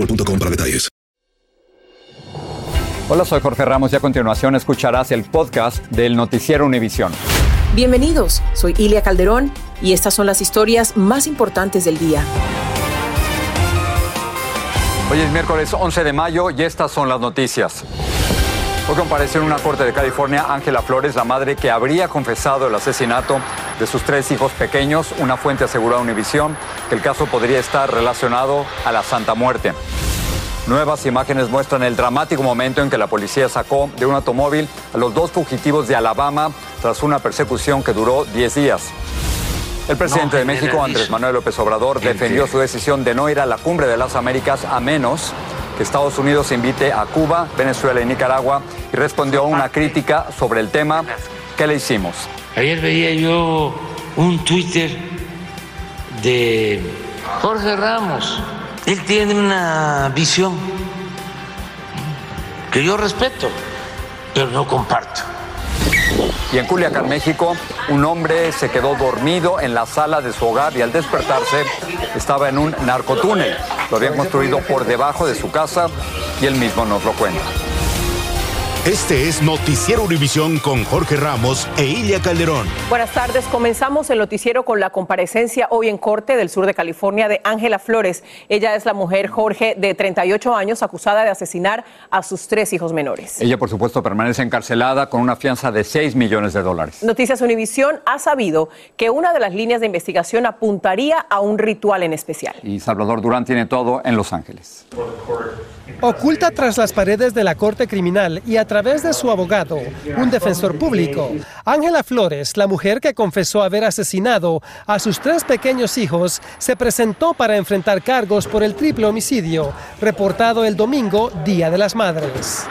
boostmobile.com para detalles. Hola, soy Jorge Ramos y a continuación escucharás el podcast del Noticiero Univisión. Bienvenidos, soy Ilia Calderón y estas son las historias más importantes del día. Hoy es miércoles 11 de mayo y estas son las noticias. Hoy compareció en una corte de California Ángela Flores, la madre que habría confesado el asesinato de sus tres hijos pequeños. Una fuente aseguró a Univisión que el caso podría estar relacionado a la Santa Muerte. Nuevas imágenes muestran el dramático momento en que la policía sacó de un automóvil a los dos fugitivos de Alabama tras una persecución que duró 10 días. El presidente de México, Andrés Manuel López Obrador, defendió su decisión de no ir a la cumbre de las Américas a menos que Estados Unidos invite a Cuba, Venezuela y Nicaragua y respondió a una crítica sobre el tema. ¿Qué le hicimos? Ayer veía yo un Twitter de Jorge Ramos. Él tiene una visión que yo respeto, pero no comparto. Y en Culiacán, México, un hombre se quedó dormido en la sala de su hogar y al despertarse estaba en un narcotúnel. Lo habían construido por debajo de su casa y él mismo nos lo cuenta. Este es Noticiero Univisión con Jorge Ramos e Ilia Calderón. Buenas tardes. Comenzamos el noticiero con la comparecencia hoy en corte del sur de California de Ángela Flores. Ella es la mujer Jorge de 38 años acusada de asesinar a sus tres hijos menores. Ella, por supuesto, permanece encarcelada con una fianza de 6 millones de dólares. Noticias Univisión ha sabido que una de las líneas de investigación apuntaría a un ritual en especial. Y Salvador Durán tiene todo en Los Ángeles. Oculta tras las paredes de la Corte Criminal y a través de su abogado, un defensor público, Ángela Flores, la mujer que confesó haber asesinado a sus tres pequeños hijos, se presentó para enfrentar cargos por el triple homicidio, reportado el domingo, Día de las Madres.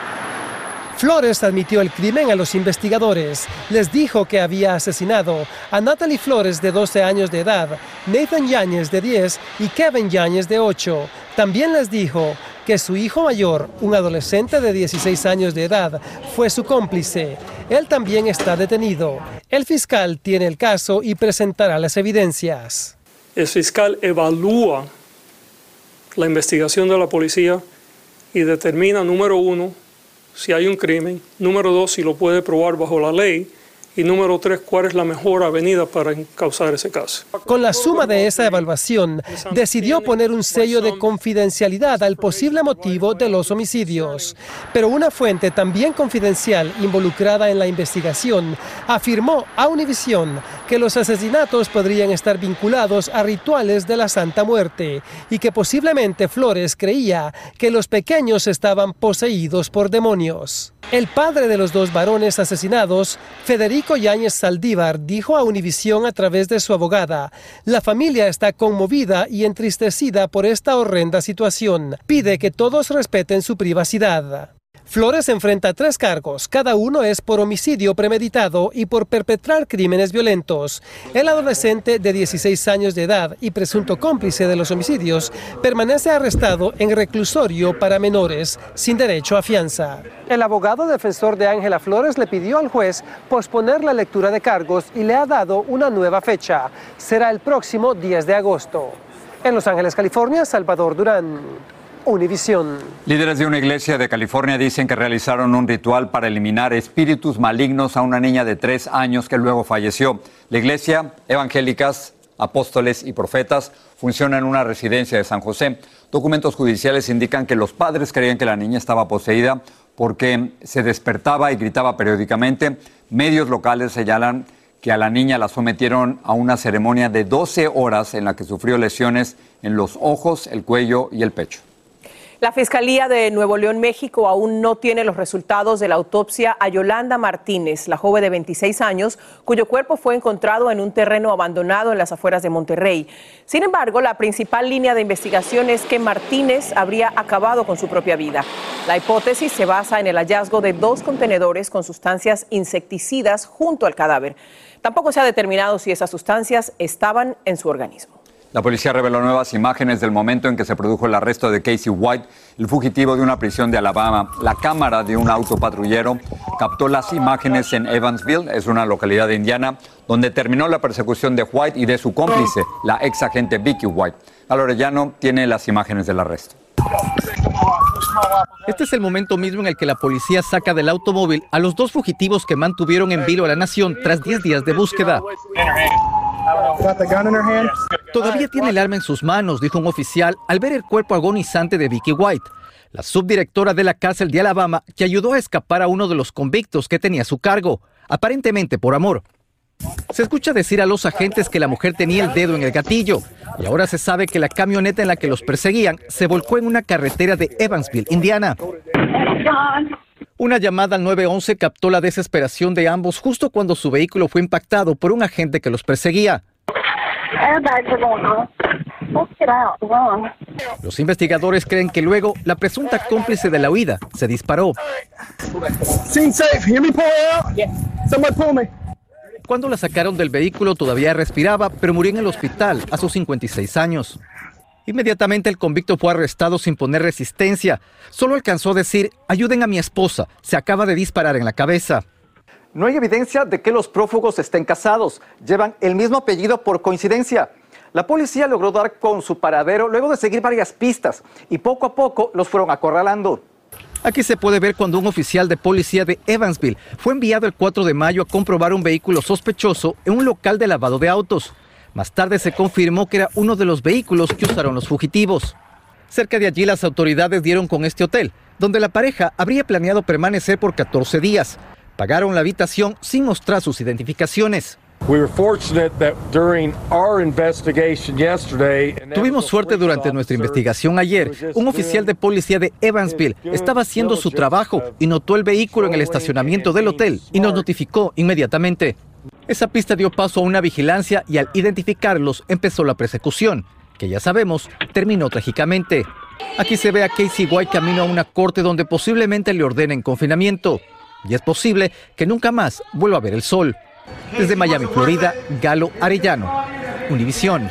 Flores admitió el crimen a los investigadores. Les dijo que había asesinado a Natalie Flores de 12 años de edad, Nathan Yáñez de 10 y Kevin Yáñez de 8. También les dijo que su hijo mayor, un adolescente de 16 años de edad, fue su cómplice. Él también está detenido. El fiscal tiene el caso y presentará las evidencias. El fiscal evalúa la investigación de la policía y determina, número uno, si hay un crimen, número dos, si lo puede probar bajo la ley, y número tres, cuál es la mejor avenida para causar ese caso. Con la suma de esa evaluación, decidió poner un sello de confidencialidad al posible motivo de los homicidios. Pero una fuente también confidencial involucrada en la investigación afirmó a Univision que los asesinatos podrían estar vinculados a rituales de la Santa Muerte y que posiblemente Flores creía que los pequeños estaban poseídos por demonios. El padre de los dos varones asesinados, Federico Yáñez Saldívar, dijo a Univisión a través de su abogada, la familia está conmovida y entristecida por esta horrenda situación. Pide que todos respeten su privacidad. Flores enfrenta tres cargos, cada uno es por homicidio premeditado y por perpetrar crímenes violentos. El adolescente de 16 años de edad y presunto cómplice de los homicidios permanece arrestado en reclusorio para menores sin derecho a fianza. El abogado defensor de Ángela Flores le pidió al juez posponer la lectura de cargos y le ha dado una nueva fecha. Será el próximo 10 de agosto. En Los Ángeles, California, Salvador Durán. Univisión. Líderes de una iglesia de California dicen que realizaron un ritual para eliminar espíritus malignos a una niña de tres años que luego falleció. La iglesia, evangélicas, apóstoles y profetas, funciona en una residencia de San José. Documentos judiciales indican que los padres creían que la niña estaba poseída porque se despertaba y gritaba periódicamente. Medios locales señalan que a la niña la sometieron a una ceremonia de 12 horas en la que sufrió lesiones en los ojos, el cuello y el pecho. La Fiscalía de Nuevo León, México, aún no tiene los resultados de la autopsia a Yolanda Martínez, la joven de 26 años, cuyo cuerpo fue encontrado en un terreno abandonado en las afueras de Monterrey. Sin embargo, la principal línea de investigación es que Martínez habría acabado con su propia vida. La hipótesis se basa en el hallazgo de dos contenedores con sustancias insecticidas junto al cadáver. Tampoco se ha determinado si esas sustancias estaban en su organismo. La policía reveló nuevas imágenes del momento en que se produjo el arresto de Casey White, el fugitivo de una prisión de Alabama. La cámara de un auto patrullero captó las imágenes en Evansville, es una localidad de Indiana, donde terminó la persecución de White y de su cómplice, la ex agente Vicky White. Alorellano tiene las imágenes del arresto. Este es el momento mismo en el que la policía saca del automóvil a los dos fugitivos que mantuvieron en vilo a la nación tras 10 días de búsqueda. Todavía tiene el arma en sus manos, dijo un oficial al ver el cuerpo agonizante de Vicky White, la subdirectora de la cárcel de Alabama que ayudó a escapar a uno de los convictos que tenía a su cargo, aparentemente por amor. Se escucha decir a los agentes que la mujer tenía el dedo en el gatillo y ahora se sabe que la camioneta en la que los perseguían se volcó en una carretera de Evansville, Indiana. Una llamada al 911 captó la desesperación de ambos justo cuando su vehículo fue impactado por un agente que los perseguía. Los investigadores creen que luego la presunta cómplice de la huida se disparó. Cuando la sacaron del vehículo todavía respiraba, pero murió en el hospital a sus 56 años. Inmediatamente el convicto fue arrestado sin poner resistencia. Solo alcanzó a decir, ayuden a mi esposa, se acaba de disparar en la cabeza. No hay evidencia de que los prófugos estén casados. Llevan el mismo apellido por coincidencia. La policía logró dar con su paradero luego de seguir varias pistas y poco a poco los fueron acorralando. Aquí se puede ver cuando un oficial de policía de Evansville fue enviado el 4 de mayo a comprobar un vehículo sospechoso en un local de lavado de autos. Más tarde se confirmó que era uno de los vehículos que usaron los fugitivos. Cerca de allí las autoridades dieron con este hotel, donde la pareja habría planeado permanecer por 14 días. Pagaron la habitación sin mostrar sus identificaciones. Tuvimos suerte durante nuestra investigación ayer. Un oficial de policía de Evansville estaba haciendo su trabajo y notó el vehículo en el estacionamiento del hotel y nos notificó inmediatamente. Esa pista dio paso a una vigilancia y al identificarlos empezó la persecución, que ya sabemos terminó trágicamente. Aquí se ve a Casey White camino a una corte donde posiblemente le ordenen confinamiento y es posible que nunca más vuelva a ver el sol. Desde Miami, Florida, Galo Arellano, Univisión.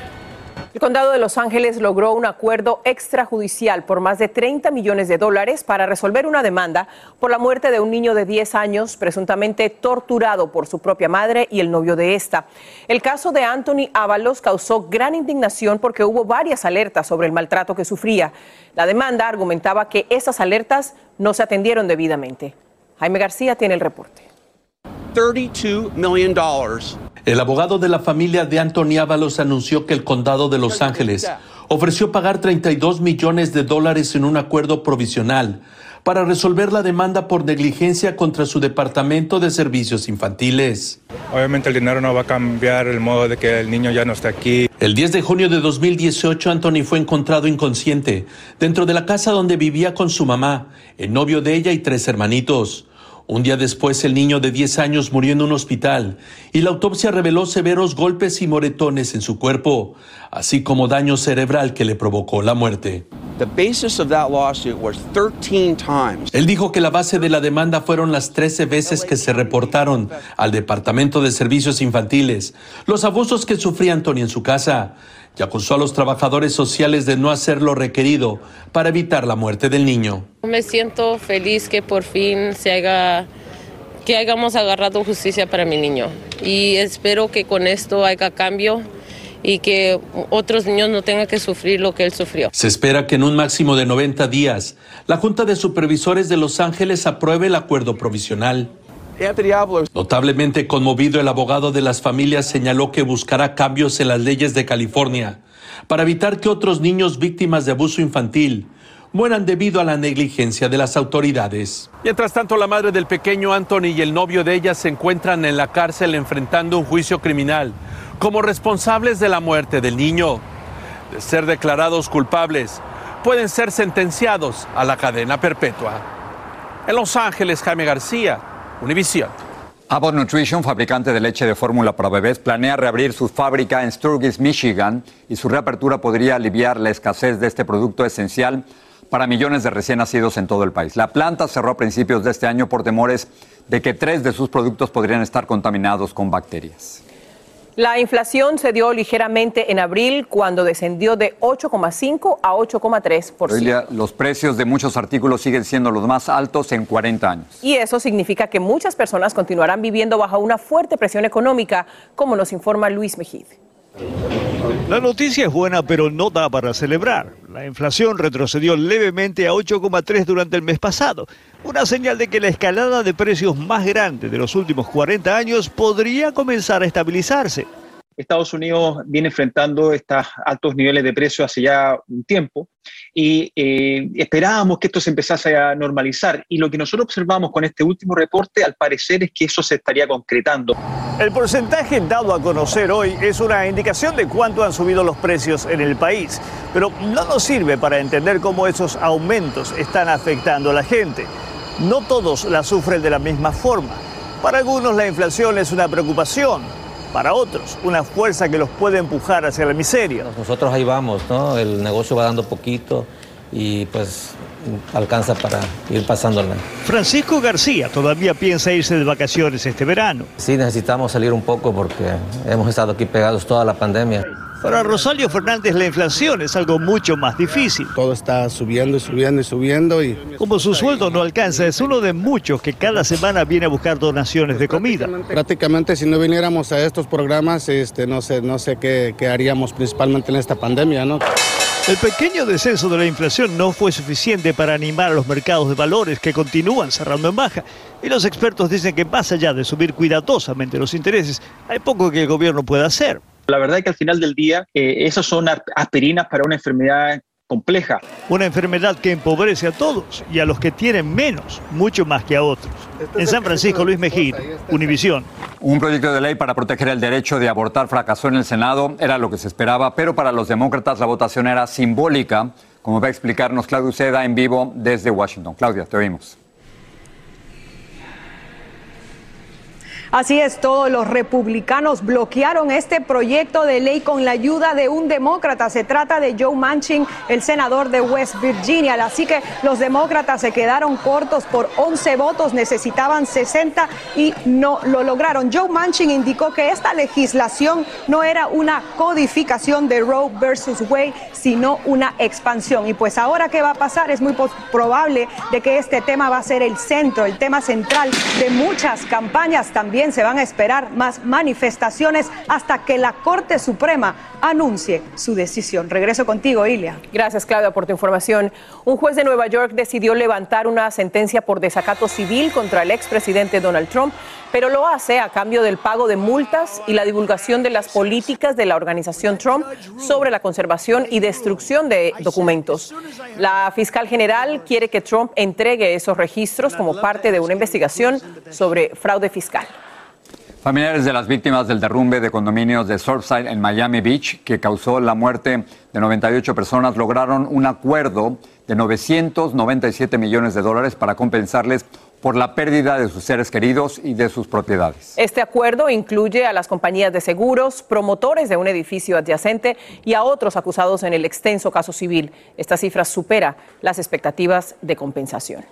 El condado de Los Ángeles logró un acuerdo extrajudicial por más de 30 millones de dólares para resolver una demanda por la muerte de un niño de 10 años presuntamente torturado por su propia madre y el novio de esta. El caso de Anthony Ábalos causó gran indignación porque hubo varias alertas sobre el maltrato que sufría. La demanda argumentaba que esas alertas no se atendieron debidamente. Jaime García tiene el reporte. 32 million El abogado de la familia de Anthony Ábalos anunció que el condado de Los Ángeles ofreció pagar 32 millones de dólares en un acuerdo provisional para resolver la demanda por negligencia contra su departamento de servicios infantiles. Obviamente el dinero no va a cambiar el modo de que el niño ya no esté aquí. El 10 de junio de 2018, Anthony fue encontrado inconsciente dentro de la casa donde vivía con su mamá, el novio de ella y tres hermanitos. Un día después, el niño de 10 años murió en un hospital y la autopsia reveló severos golpes y moretones en su cuerpo, así como daño cerebral que le provocó la muerte. Él dijo que la base de la demanda fueron las 13 veces que se reportaron al Departamento de Servicios Infantiles los abusos que sufría Antonio en su casa y acusó a los trabajadores sociales de no hacer lo requerido para evitar la muerte del niño. Me siento feliz que por fin se haga que hayamos agarrado justicia para mi niño y espero que con esto haya cambio y que otros niños no tengan que sufrir lo que él sufrió. Se espera que en un máximo de 90 días la Junta de Supervisores de Los Ángeles apruebe el acuerdo provisional. Notablemente conmovido, el abogado de las familias señaló que buscará cambios en las leyes de California para evitar que otros niños víctimas de abuso infantil mueran debido a la negligencia de las autoridades. Mientras tanto, la madre del pequeño Anthony y el novio de ella se encuentran en la cárcel enfrentando un juicio criminal como responsables de la muerte del niño. De ser declarados culpables, pueden ser sentenciados a la cadena perpetua. En Los Ángeles, Jaime García, Univisión. Abbott Nutrition, fabricante de leche de fórmula para bebés, planea reabrir su fábrica en Sturgis, Michigan, y su reapertura podría aliviar la escasez de este producto esencial para millones de recién nacidos en todo el país. La planta cerró a principios de este año por temores de que tres de sus productos podrían estar contaminados con bacterias. La inflación se dio ligeramente en abril cuando descendió de 8,5 a 8,3%. Los precios de muchos artículos siguen siendo los más altos en 40 años. Y eso significa que muchas personas continuarán viviendo bajo una fuerte presión económica, como nos informa Luis Mejid. La noticia es buena, pero no da para celebrar. La inflación retrocedió levemente a 8,3 durante el mes pasado, una señal de que la escalada de precios más grande de los últimos 40 años podría comenzar a estabilizarse. Estados Unidos viene enfrentando estos altos niveles de precios hace ya un tiempo y eh, esperábamos que esto se empezase a normalizar y lo que nosotros observamos con este último reporte al parecer es que eso se estaría concretando. El porcentaje dado a conocer hoy es una indicación de cuánto han subido los precios en el país, pero no nos sirve para entender cómo esos aumentos están afectando a la gente. No todos la sufren de la misma forma. Para algunos la inflación es una preocupación, para otros, una fuerza que los puede empujar hacia la miseria. Nosotros ahí vamos, ¿no? El negocio va dando poquito y pues alcanza para ir pasándola. Francisco García todavía piensa irse de vacaciones este verano. Sí, necesitamos salir un poco porque hemos estado aquí pegados toda la pandemia. Para Rosalio Fernández la inflación es algo mucho más difícil. Todo está subiendo y subiendo y subiendo y... Como su sueldo no alcanza, es uno de muchos que cada semana viene a buscar donaciones de comida. Prácticamente si no viniéramos a estos programas, este, no sé, no sé qué, qué haríamos principalmente en esta pandemia, ¿no? El pequeño descenso de la inflación no fue suficiente para animar a los mercados de valores que continúan cerrando en baja. Y los expertos dicen que más allá de subir cuidadosamente los intereses, hay poco que el gobierno pueda hacer. La verdad es que al final del día, eh, esas son aspirinas para una enfermedad compleja. Una enfermedad que empobrece a todos y a los que tienen menos, mucho más que a otros. En San Francisco, Luis Mejía, Univisión. Un proyecto de ley para proteger el derecho de abortar fracasó en el Senado, era lo que se esperaba, pero para los demócratas la votación era simbólica, como va a explicarnos Claudia Uceda en vivo desde Washington. Claudia, te oímos. Así es, todos los republicanos bloquearon este proyecto de ley con la ayuda de un demócrata. Se trata de Joe Manchin, el senador de West Virginia. Así que los demócratas se quedaron cortos por 11 votos, necesitaban 60 y no lo lograron. Joe Manchin indicó que esta legislación no era una codificación de Roe versus Wade, sino una expansión. Y pues ahora qué va a pasar es muy probable de que este tema va a ser el centro, el tema central de muchas campañas también se van a esperar más manifestaciones hasta que la Corte Suprema anuncie su decisión. Regreso contigo, Ilia. Gracias, Claudia, por tu información. Un juez de Nueva York decidió levantar una sentencia por desacato civil contra el expresidente Donald Trump, pero lo hace a cambio del pago de multas y la divulgación de las políticas de la organización Trump sobre la conservación y destrucción de documentos. La fiscal general quiere que Trump entregue esos registros como parte de una investigación sobre fraude fiscal. Familiares de las víctimas del derrumbe de condominios de Surfside en Miami Beach, que causó la muerte de 98 personas, lograron un acuerdo de 997 millones de dólares para compensarles por la pérdida de sus seres queridos y de sus propiedades. Este acuerdo incluye a las compañías de seguros, promotores de un edificio adyacente y a otros acusados en el extenso caso civil. Esta cifra supera las expectativas de compensación.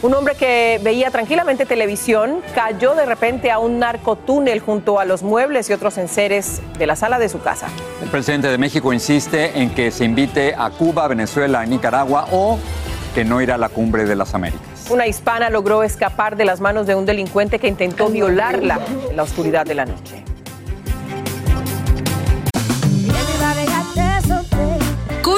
Un hombre que veía tranquilamente televisión cayó de repente a un narcotúnel junto a los muebles y otros enseres de la sala de su casa. El presidente de México insiste en que se invite a Cuba, Venezuela y Nicaragua o que no irá a la cumbre de las Américas. Una hispana logró escapar de las manos de un delincuente que intentó violarla en la oscuridad de la noche.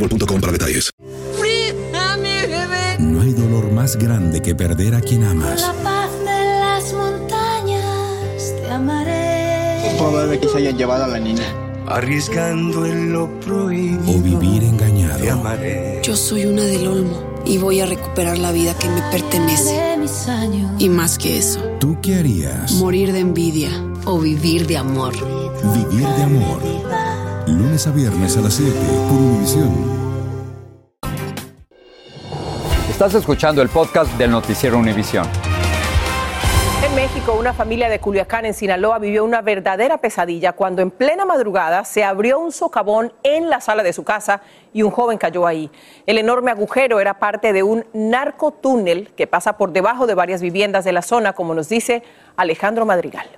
boostmobile.com para detalles. No hay dolor más grande que perder a quien amas. La paz de las montañas te amaré. Es probable que se hayan llevado a la niña. Arriesgando en lo prohibido. O vivir engañado. Te amaré. Yo soy una del Olmo y voy a recuperar la vida que me pertenece. Y más que eso. ¿Tú qué harías? Morir de envidia o vivir de amor. Vivir de amor. Lunes a viernes a las 7 por Univisión. Estás escuchando el podcast del noticiero Univisión. En México, una familia de Culiacán, en Sinaloa, vivió una verdadera pesadilla cuando en plena madrugada se abrió un socavón en la sala de su casa y un joven cayó ahí. El enorme agujero era parte de un narcotúnel que pasa por debajo de varias viviendas de la zona, como nos dice Alejandro Madrigal.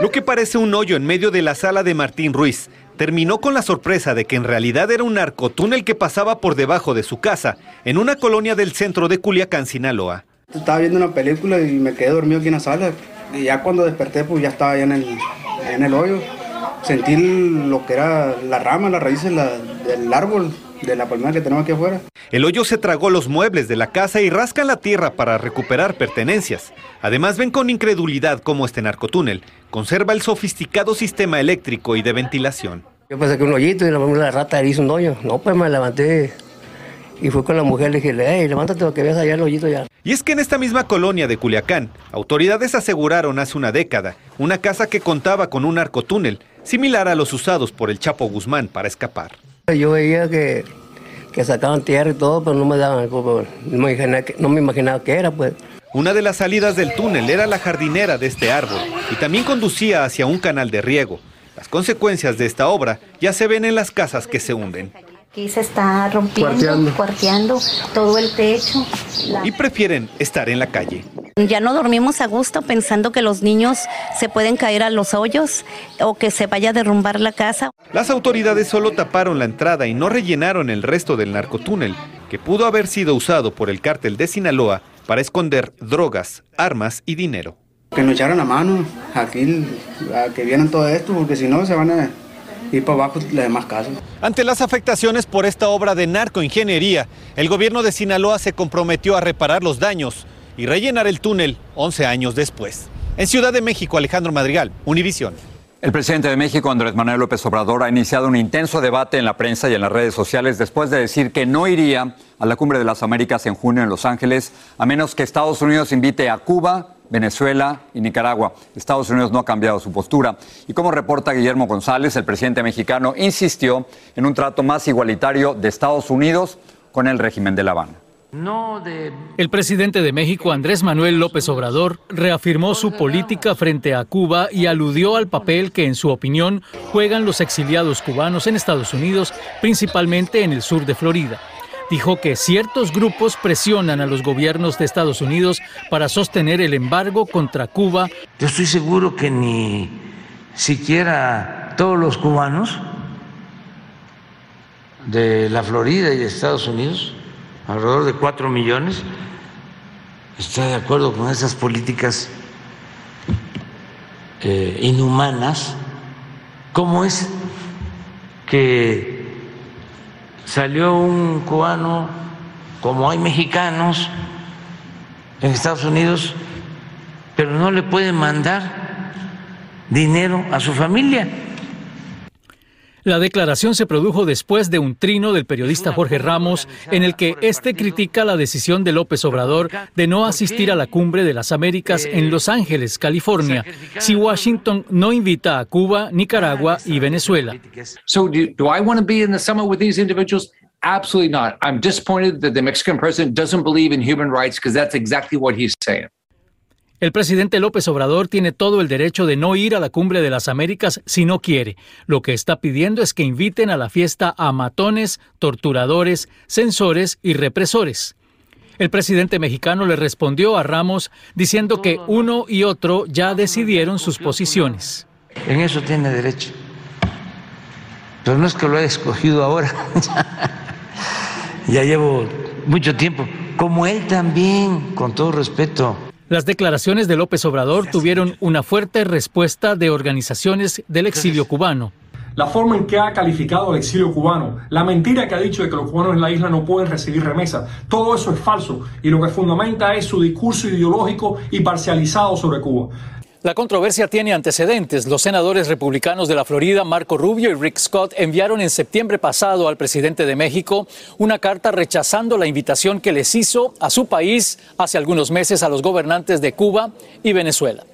Lo que parece un hoyo en medio de la sala de Martín Ruiz terminó con la sorpresa de que en realidad era un narcotúnel que pasaba por debajo de su casa, en una colonia del centro de Culiacán, Sinaloa. Estaba viendo una película y me quedé dormido aquí en la sala. Y ya cuando desperté, pues ya estaba en el, en el hoyo. Sentí lo que era la rama, las raíces del árbol de la palmera que tenemos aquí afuera. El hoyo se tragó los muebles de la casa y rascan la tierra para recuperar pertenencias. Además ven con incredulidad cómo este narcotúnel conserva el sofisticado sistema eléctrico y de ventilación. Yo pensé que un hoyito y la, la rata hizo un hoyo. No, pues me levanté y fui con la mujer, le dije, hey, levántate que veas allá el hoyito ya. Y es que en esta misma colonia de Culiacán, autoridades aseguraron hace una década una casa que contaba con un narcotúnel, similar a los usados por el Chapo Guzmán para escapar. Yo veía que, que sacaban tierra y todo, pero no me daban, no me, imaginaba, no me imaginaba qué era, pues. Una de las salidas del túnel era la jardinera de este árbol y también conducía hacia un canal de riego. Las consecuencias de esta obra ya se ven en las casas que se hunden. Aquí se está rompiendo, cuarteando, todo el techo. Y prefieren estar en la calle. Ya no dormimos a gusto pensando que los niños se pueden caer a los hoyos o que se vaya a derrumbar la casa. Las autoridades solo taparon la entrada y no rellenaron el resto del narcotúnel, que pudo haber sido usado por el cártel de Sinaloa para esconder drogas, armas y dinero. Que nos echaran la mano aquí, a que vieran todo esto, porque si no se van a y para abajo las demás casas. Ante las afectaciones por esta obra de narcoingeniería, el gobierno de Sinaloa se comprometió a reparar los daños y rellenar el túnel 11 años después. En Ciudad de México, Alejandro Madrigal, Univisión. El presidente de México, Andrés Manuel López Obrador, ha iniciado un intenso debate en la prensa y en las redes sociales después de decir que no iría a la Cumbre de las Américas en junio en Los Ángeles, a menos que Estados Unidos invite a Cuba, Venezuela y Nicaragua. Estados Unidos no ha cambiado su postura. Y como reporta Guillermo González, el presidente mexicano insistió en un trato más igualitario de Estados Unidos con el régimen de La Habana. El presidente de México, Andrés Manuel López Obrador, reafirmó su política frente a Cuba y aludió al papel que, en su opinión, juegan los exiliados cubanos en Estados Unidos, principalmente en el sur de Florida dijo que ciertos grupos presionan a los gobiernos de Estados Unidos para sostener el embargo contra Cuba. Yo estoy seguro que ni siquiera todos los cubanos de la Florida y de Estados Unidos, alrededor de cuatro millones, está de acuerdo con esas políticas eh, inhumanas. ¿Cómo es que salió un cubano, como hay mexicanos en Estados Unidos, pero no le pueden mandar dinero a su familia. La declaración se produjo después de un trino del periodista Jorge Ramos en el que este critica la decisión de López Obrador de no asistir a la cumbre de las Américas en Los Ángeles, California, si Washington no invita a Cuba, Nicaragua y Venezuela. So do, do I want to be in the summit with these individuals? Absolutely not. I'm disappointed that the Mexican president doesn't believe in human rights because that's exactly what he's saying. El presidente López Obrador tiene todo el derecho de no ir a la cumbre de las Américas si no quiere. Lo que está pidiendo es que inviten a la fiesta a matones, torturadores, censores y represores. El presidente mexicano le respondió a Ramos diciendo que uno y otro ya decidieron sus posiciones. En eso tiene derecho. Pero no es que lo haya escogido ahora. ya llevo mucho tiempo. Como él también, con todo respeto. Las declaraciones de López Obrador tuvieron una fuerte respuesta de organizaciones del exilio cubano. La forma en que ha calificado al exilio cubano, la mentira que ha dicho de que los cubanos en la isla no pueden recibir remesas, todo eso es falso y lo que fundamenta es su discurso ideológico y parcializado sobre Cuba. La controversia tiene antecedentes. Los senadores republicanos de la Florida, Marco Rubio y Rick Scott, enviaron en septiembre pasado al presidente de México una carta rechazando la invitación que les hizo a su país hace algunos meses a los gobernantes de Cuba y Venezuela.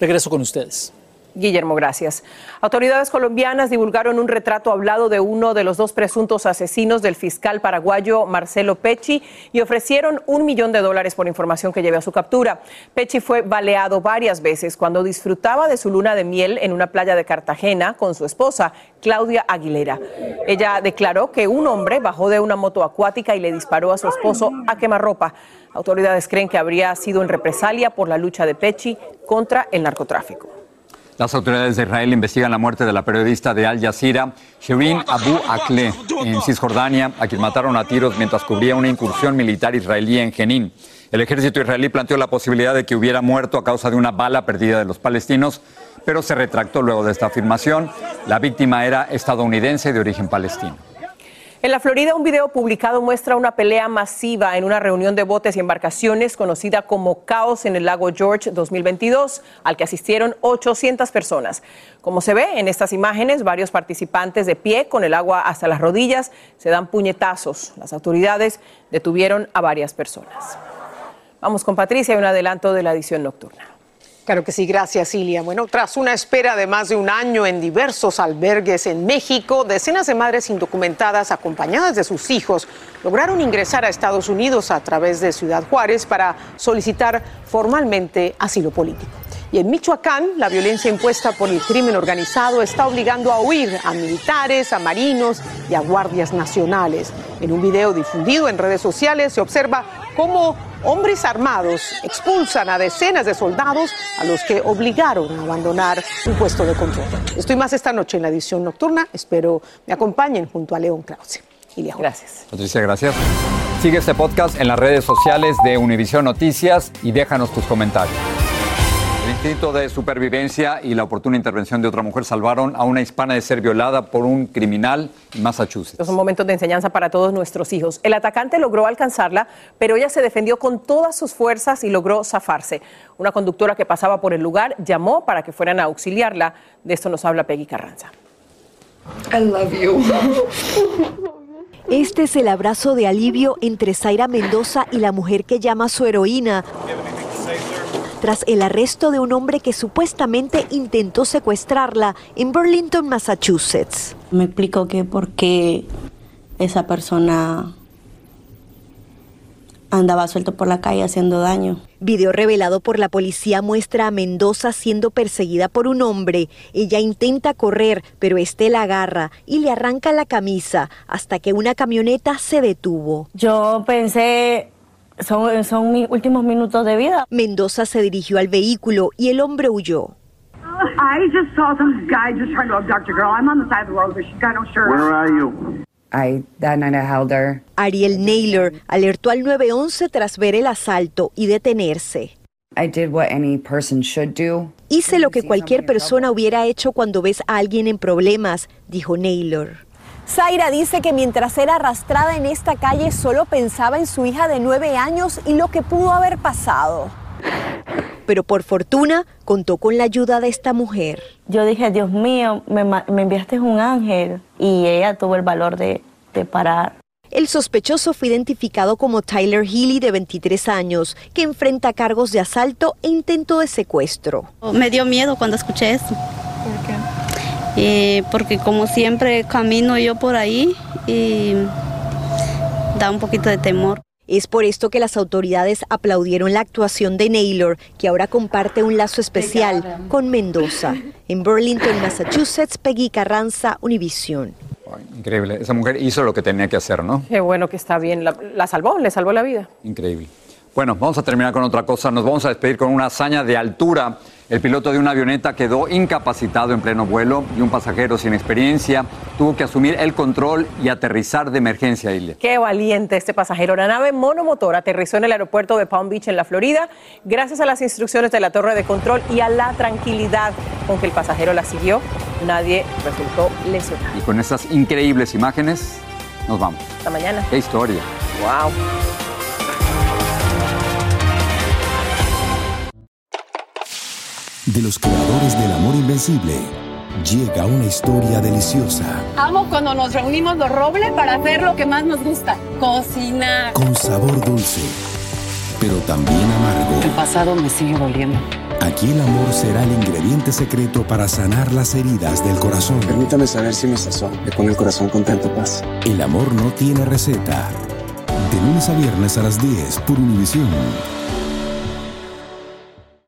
Regreso con ustedes. Guillermo, gracias. Autoridades colombianas divulgaron un retrato hablado de uno de los dos presuntos asesinos del fiscal paraguayo Marcelo Pecci y ofrecieron un millón de dólares por información que lleve a su captura. Pecci fue baleado varias veces cuando disfrutaba de su luna de miel en una playa de Cartagena con su esposa, Claudia Aguilera. Ella declaró que un hombre bajó de una moto acuática y le disparó a su esposo a quemarropa. Autoridades creen que habría sido en represalia por la lucha de Pecci contra el narcotráfico. Las autoridades de Israel investigan la muerte de la periodista de Al Jazeera, Shirin Abu Akleh, en Cisjordania, a quien mataron a tiros mientras cubría una incursión militar israelí en Jenin. El ejército israelí planteó la posibilidad de que hubiera muerto a causa de una bala perdida de los palestinos, pero se retractó luego de esta afirmación. La víctima era estadounidense de origen palestino. En la Florida, un video publicado muestra una pelea masiva en una reunión de botes y embarcaciones conocida como Caos en el lago George 2022, al que asistieron 800 personas. Como se ve en estas imágenes, varios participantes de pie con el agua hasta las rodillas se dan puñetazos. Las autoridades detuvieron a varias personas. Vamos con Patricia y un adelanto de la edición nocturna. Claro que sí, gracias Ilia. Bueno, tras una espera de más de un año en diversos albergues en México, decenas de madres indocumentadas acompañadas de sus hijos lograron ingresar a Estados Unidos a través de Ciudad Juárez para solicitar formalmente asilo político. Y en Michoacán, la violencia impuesta por el crimen organizado está obligando a huir a militares, a marinos y a guardias nacionales. En un video difundido en redes sociales se observa cómo hombres armados expulsan a decenas de soldados a los que obligaron a abandonar un puesto de control. Estoy más esta noche en la edición nocturna. Espero me acompañen junto a León Krause. Ilia, Gracias. Patricia, gracias. Sigue este podcast en las redes sociales de Univision Noticias y déjanos tus comentarios. El instinto de supervivencia y la oportuna intervención de otra mujer salvaron a una hispana de ser violada por un criminal en Massachusetts. Estos son momentos de enseñanza para todos nuestros hijos. El atacante logró alcanzarla, pero ella se defendió con todas sus fuerzas y logró zafarse. Una conductora que pasaba por el lugar llamó para que fueran a auxiliarla. De esto nos habla Peggy Carranza. I love you. Este es el abrazo de alivio entre Zaira Mendoza y la mujer que llama su heroína tras el arresto de un hombre que supuestamente intentó secuestrarla en Burlington, Massachusetts. Me explico que por qué esa persona andaba suelto por la calle haciendo daño. Video revelado por la policía muestra a Mendoza siendo perseguida por un hombre. Ella intenta correr, pero este la agarra y le arranca la camisa hasta que una camioneta se detuvo. Yo pensé, son, son mis últimos minutos de vida. Mendoza se dirigió al vehículo y el hombre huyó. I just saw some guy just trying to abduct a girl. I'm on the side of the road, but she's got no shirt. Where are you? I, that night I held her. Ariel Naylor alertó al 911 tras ver el asalto y detenerse. I did what any person should do. Hice lo que cualquier persona hubiera hecho cuando ves a alguien en problemas, dijo Naylor. Zaira dice que mientras era arrastrada en esta calle solo pensaba en su hija de nueve años y lo que pudo haber pasado. pero por fortuna contó con la ayuda de esta mujer. Yo dije, Dios mío, me, me enviaste un ángel y ella tuvo el valor de, de parar. El sospechoso fue identificado como Tyler Healy, de 23 años, que enfrenta cargos de asalto e intento de secuestro. Me dio miedo cuando escuché eso. Eh, porque como siempre camino yo por ahí y da un poquito de temor. Es por esto que las autoridades aplaudieron la actuación de Naylor, que ahora comparte un lazo especial con Mendoza. En Burlington, Massachusetts, Peggy Carranza, Univision. Increíble. Esa mujer hizo lo que tenía que hacer, ¿no? Qué bueno que está bien. La, la salvó, le salvó la vida. Increíble. Bueno, vamos a terminar con otra cosa. Nos vamos a despedir con una hazaña de altura. El piloto de una avioneta quedó incapacitado en pleno vuelo y un pasajero sin experiencia tuvo que asumir el control y aterrizar de emergencia, Ilia. Qué valiente este pasajero. La nave monomotor aterrizó en el aeropuerto de Palm Beach, en la Florida, gracias a las instrucciones de la torre de control y a la tranquilidad con que el pasajero la siguió. Nadie resultó lesionado. Y con esas increíbles imágenes, nos vamos. Hasta mañana. Qué historia. Wow. De los creadores del amor invencible, llega una historia deliciosa. Amo cuando nos reunimos los robles para hacer lo que más nos gusta, cocinar. Con sabor dulce, pero también amargo. El pasado me sigue doliendo. Aquí el amor será el ingrediente secreto para sanar las heridas del corazón. Permítame saber si mi sazón le pone el corazón contento paz. El amor no tiene receta. De lunes a viernes a las 10 por Univisión.